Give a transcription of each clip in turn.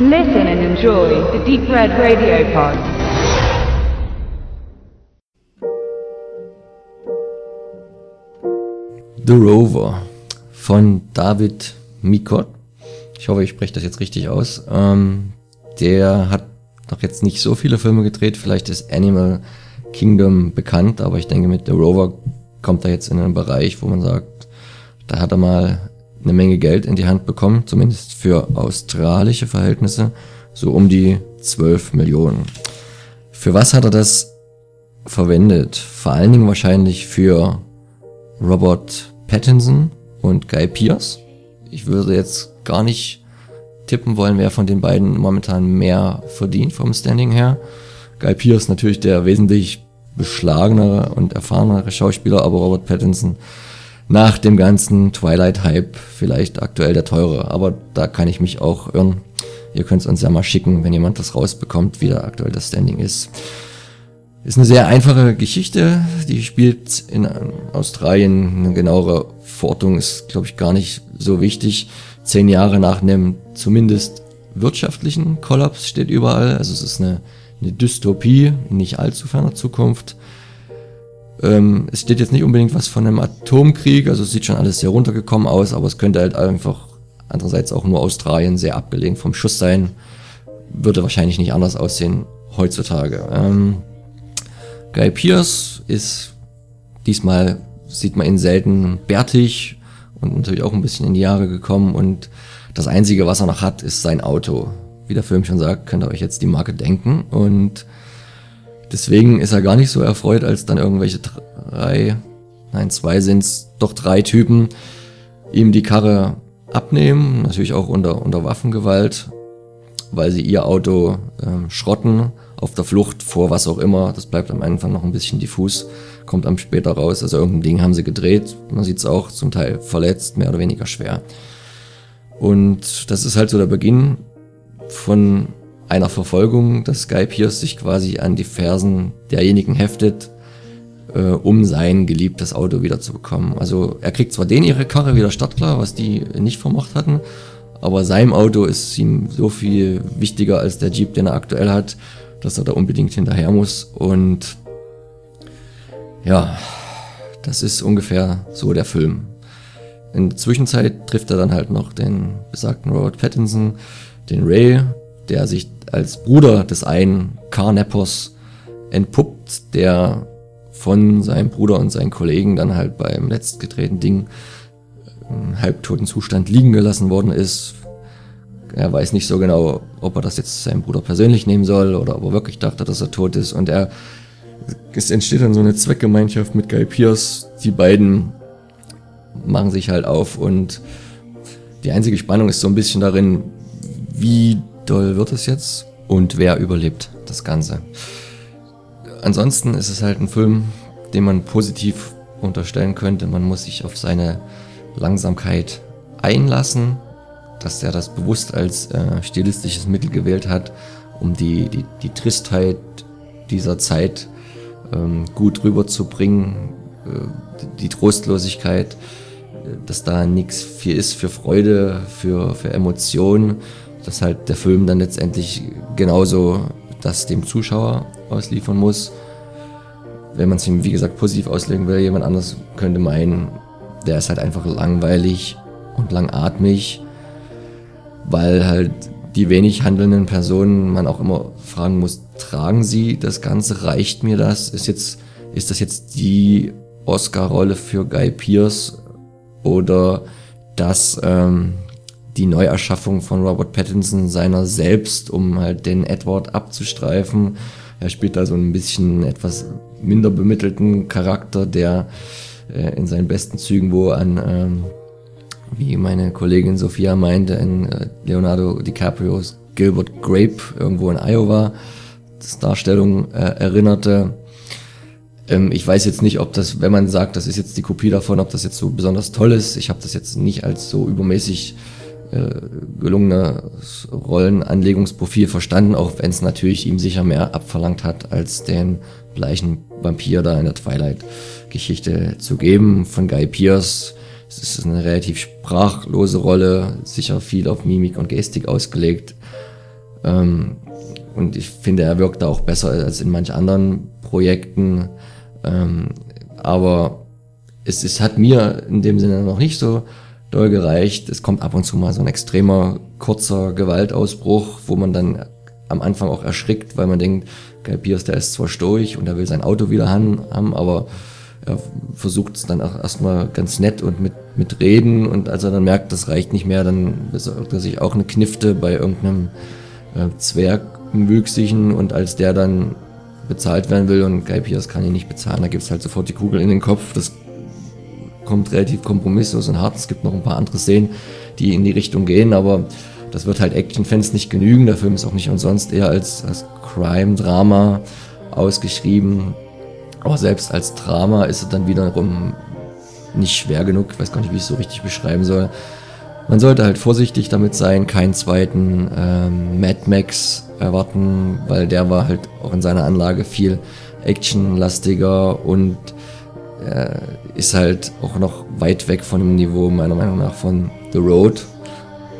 Listen and enjoy the Deep Red Radio Pod. The Rover von David Mikot. Ich hoffe, ich spreche das jetzt richtig aus. Ähm, der hat noch jetzt nicht so viele Filme gedreht. Vielleicht ist Animal Kingdom bekannt, aber ich denke, mit The Rover kommt er jetzt in einen Bereich, wo man sagt, da hat er mal eine Menge Geld in die Hand bekommen, zumindest für australische Verhältnisse, so um die 12 Millionen. Für was hat er das verwendet? Vor allen Dingen wahrscheinlich für Robert Pattinson und Guy Pearce. Ich würde jetzt gar nicht tippen wollen, wer von den beiden momentan mehr verdient vom Standing her. Guy Pearce natürlich der wesentlich beschlagenere und erfahrenere Schauspieler, aber Robert Pattinson nach dem ganzen Twilight-Hype vielleicht aktuell der teure. Aber da kann ich mich auch irren. Ihr könnt es uns ja mal schicken, wenn jemand das rausbekommt, wie da aktuell das Standing ist. Ist eine sehr einfache Geschichte, die spielt in Australien. Eine genauere Verortung ist, glaube ich, gar nicht so wichtig. Zehn Jahre nach einem zumindest wirtschaftlichen Kollaps steht überall. Also es ist eine, eine Dystopie in nicht allzu ferner Zukunft. Ähm, es steht jetzt nicht unbedingt was von einem Atomkrieg, also es sieht schon alles sehr runtergekommen aus, aber es könnte halt einfach andererseits auch nur Australien sehr abgelegen vom Schuss sein. Würde wahrscheinlich nicht anders aussehen heutzutage. Ähm, Guy Pierce ist diesmal, sieht man ihn selten bärtig und natürlich auch ein bisschen in die Jahre gekommen und das Einzige, was er noch hat, ist sein Auto. Wie der Film schon sagt, könnt ihr euch jetzt die Marke denken und Deswegen ist er gar nicht so erfreut, als dann irgendwelche drei, nein, zwei sind's, doch drei Typen ihm die Karre abnehmen, natürlich auch unter, unter Waffengewalt, weil sie ihr Auto ähm, schrotten, auf der Flucht vor was auch immer. Das bleibt am Anfang noch ein bisschen diffus, kommt am später raus. Also irgendein Ding haben sie gedreht. Man sieht's auch zum Teil verletzt, mehr oder weniger schwer. Und das ist halt so der Beginn von einer Verfolgung, dass Sky Pierce sich quasi an die Fersen derjenigen heftet, äh, um sein geliebtes Auto wieder zu bekommen. Also er kriegt zwar den ihre Karre wieder startklar, was die nicht vermocht hatten, aber seinem Auto ist ihm so viel wichtiger als der Jeep, den er aktuell hat, dass er da unbedingt hinterher muss. Und ja, das ist ungefähr so der Film. In der Zwischenzeit trifft er dann halt noch den besagten Robert Pattinson, den Ray, der sich als Bruder des einen Carnepos entpuppt, der von seinem Bruder und seinen Kollegen dann halt beim letztgetretenen Ding im halbtoten Zustand liegen gelassen worden ist. Er weiß nicht so genau, ob er das jetzt seinem Bruder persönlich nehmen soll oder ob er wirklich dachte, dass er tot ist. Und er, es entsteht dann so eine Zweckgemeinschaft mit Guy Pierce. Die beiden machen sich halt auf und die einzige Spannung ist so ein bisschen darin, wie doll wird es jetzt und wer überlebt das Ganze. Ansonsten ist es halt ein Film, den man positiv unterstellen könnte. Man muss sich auf seine Langsamkeit einlassen, dass er das bewusst als äh, stilistisches Mittel gewählt hat, um die, die, die Tristheit dieser Zeit ähm, gut rüberzubringen, äh, die Trostlosigkeit, äh, dass da nichts viel ist für Freude, für, für Emotionen dass halt der Film dann letztendlich genauso das dem Zuschauer ausliefern muss. Wenn man es ihm, wie gesagt, positiv auslegen will, jemand anders könnte meinen, der ist halt einfach langweilig und langatmig, weil halt die wenig handelnden Personen man auch immer fragen muss, tragen sie das Ganze, reicht mir das? Ist jetzt, ist das jetzt die Oscar-Rolle für Guy Pierce oder das, ähm, die Neuerschaffung von Robert Pattinson seiner selbst, um halt den Edward abzustreifen. Er spielt da so ein bisschen etwas minder bemittelten Charakter, der äh, in seinen besten Zügen wo an, ähm, wie meine Kollegin Sophia meinte, in äh, Leonardo DiCaprios Gilbert Grape irgendwo in Iowa, das Darstellung äh, erinnerte. Ähm, ich weiß jetzt nicht, ob das, wenn man sagt, das ist jetzt die Kopie davon, ob das jetzt so besonders toll ist. Ich habe das jetzt nicht als so übermäßig äh, gelungenes Rollenanlegungsprofil verstanden, auch wenn es natürlich ihm sicher mehr abverlangt hat, als den bleichen Vampir da in der Twilight-Geschichte zu geben. Von Guy Pierce es ist eine relativ sprachlose Rolle, sicher viel auf Mimik und Gestik ausgelegt. Ähm, und ich finde, er wirkt da auch besser als in manch anderen Projekten. Ähm, aber es, es hat mir in dem Sinne noch nicht so doll gereicht. Es kommt ab und zu mal so ein extremer, kurzer Gewaltausbruch, wo man dann am Anfang auch erschrickt, weil man denkt, Guy Pierce, der ist zwar stoisch und er will sein Auto wieder haben, aber er versucht es dann auch erstmal ganz nett und mit, mit Reden. Und als er dann merkt, das reicht nicht mehr, dann besorgt er sich auch eine Knifte bei irgendeinem äh, Zwergwüchsigen und als der dann bezahlt werden will und Guy Pierce kann ihn nicht bezahlen, da gibt es halt sofort die Kugel in den Kopf, das kommt relativ kompromisslos und hart, es gibt noch ein paar andere Szenen, die in die Richtung gehen, aber das wird halt Action-Fans nicht genügen, der Film ist auch nicht umsonst eher als, als Crime-Drama ausgeschrieben, aber selbst als Drama ist es dann wiederum nicht schwer genug. Ich weiß gar nicht, wie ich es so richtig beschreiben soll. Man sollte halt vorsichtig damit sein, keinen zweiten ähm, Mad Max erwarten, weil der war halt auch in seiner Anlage viel actionlastiger und ist halt auch noch weit weg von dem Niveau meiner Meinung nach von The Road,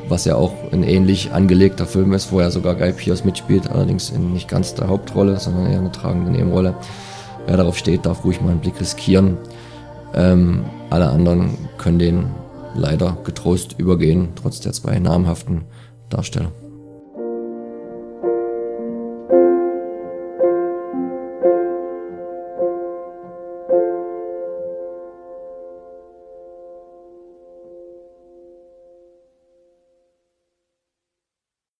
was ja auch ein ähnlich angelegter Film ist, wo er sogar Guy Pierce mitspielt, allerdings in nicht ganz der Hauptrolle, sondern eher eine tragende Nebenrolle. Wer darauf steht, darf ruhig mal einen Blick riskieren. Ähm, alle anderen können den leider getrost übergehen, trotz der zwei namhaften Darsteller.